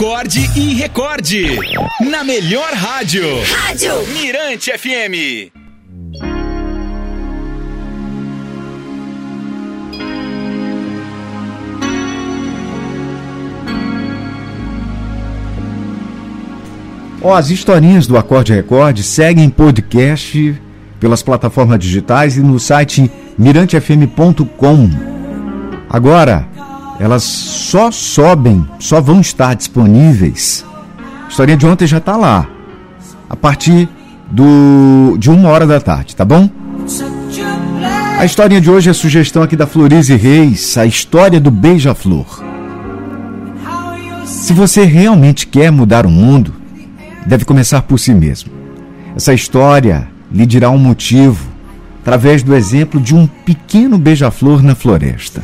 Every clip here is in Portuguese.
acorde e recorde. Na melhor rádio. Rádio Mirante FM. Ó, as historinhas do Acorde Record seguem em podcast pelas plataformas digitais e no site mirantefm.com. Agora, elas só sobem, só vão estar disponíveis. A historinha de ontem já está lá. A partir do, de uma hora da tarde, tá bom? A historinha de hoje é sugestão aqui da Florize Reis, a história do beija-flor. Se você realmente quer mudar o mundo, deve começar por si mesmo. Essa história lhe dirá um motivo através do exemplo de um pequeno beija-flor na floresta.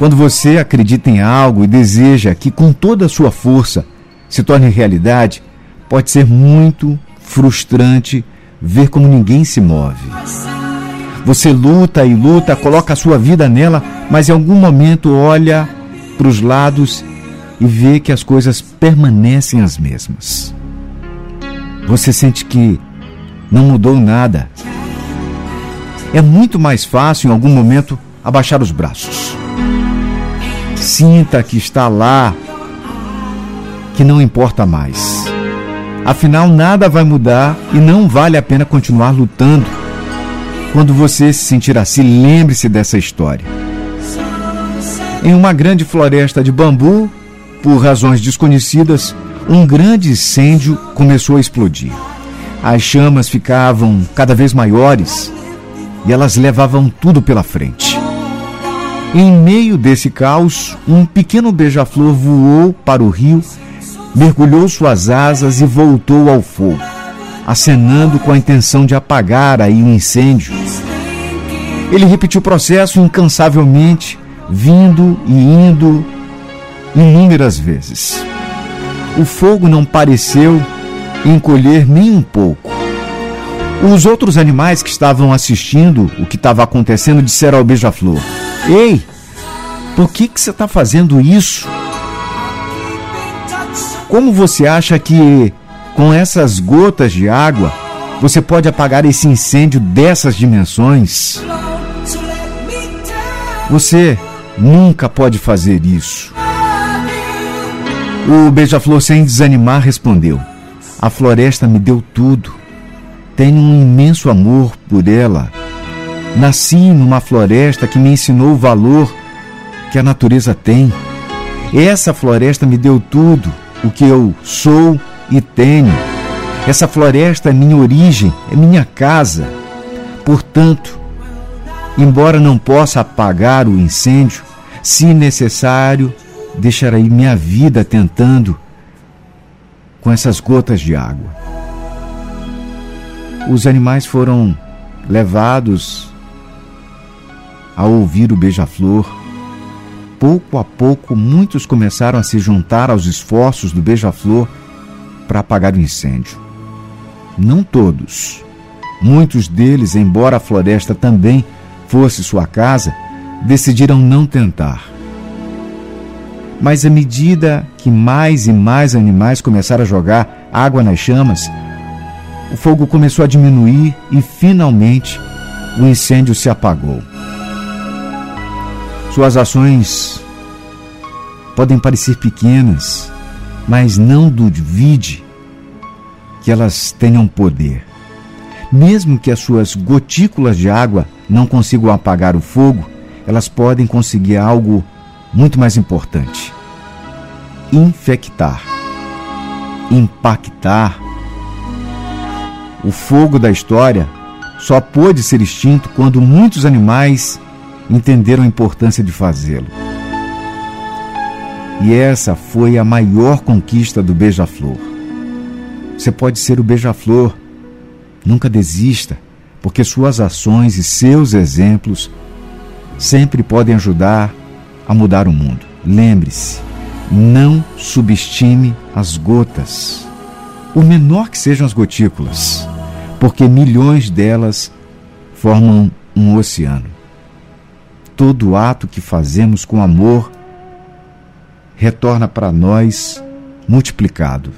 Quando você acredita em algo e deseja que com toda a sua força se torne realidade, pode ser muito frustrante ver como ninguém se move. Você luta e luta, coloca a sua vida nela, mas em algum momento olha para os lados e vê que as coisas permanecem as mesmas. Você sente que não mudou nada. É muito mais fácil em algum momento abaixar os braços. Sinta que está lá, que não importa mais. Afinal, nada vai mudar e não vale a pena continuar lutando. Quando você se sentir assim, lembre-se dessa história. Em uma grande floresta de bambu, por razões desconhecidas, um grande incêndio começou a explodir. As chamas ficavam cada vez maiores e elas levavam tudo pela frente. Em meio desse caos, um pequeno beija-flor voou para o rio, mergulhou suas asas e voltou ao fogo, acenando com a intenção de apagar aí o incêndio. Ele repetiu o processo incansavelmente, vindo e indo inúmeras vezes. O fogo não pareceu encolher nem um pouco. Os outros animais que estavam assistindo o que estava acontecendo disseram ao beija-flor: Ei, por que, que você está fazendo isso? Como você acha que com essas gotas de água você pode apagar esse incêndio dessas dimensões? Você nunca pode fazer isso. O beija-flor, sem desanimar, respondeu: A floresta me deu tudo. Tenho um imenso amor por ela. Nasci numa floresta que me ensinou o valor que a natureza tem. Essa floresta me deu tudo, o que eu sou e tenho. Essa floresta é minha origem, é minha casa. Portanto, embora não possa apagar o incêndio, se necessário, deixarei minha vida tentando com essas gotas de água. Os animais foram levados a ouvir o beija-flor. Pouco a pouco, muitos começaram a se juntar aos esforços do beija-flor para apagar o incêndio. Não todos. Muitos deles, embora a floresta também fosse sua casa, decidiram não tentar. Mas à medida que mais e mais animais começaram a jogar água nas chamas, o fogo começou a diminuir e finalmente o incêndio se apagou. Suas ações podem parecer pequenas, mas não duvide que elas tenham poder. Mesmo que as suas gotículas de água não consigam apagar o fogo, elas podem conseguir algo muito mais importante: infectar, impactar. O fogo da história só pôde ser extinto quando muitos animais entenderam a importância de fazê-lo. E essa foi a maior conquista do beija-flor. Você pode ser o beija-flor. Nunca desista, porque suas ações e seus exemplos sempre podem ajudar a mudar o mundo. Lembre-se, não subestime as gotas, por menor que sejam as gotículas, porque milhões delas formam um oceano. Todo ato que fazemos com amor retorna para nós multiplicado.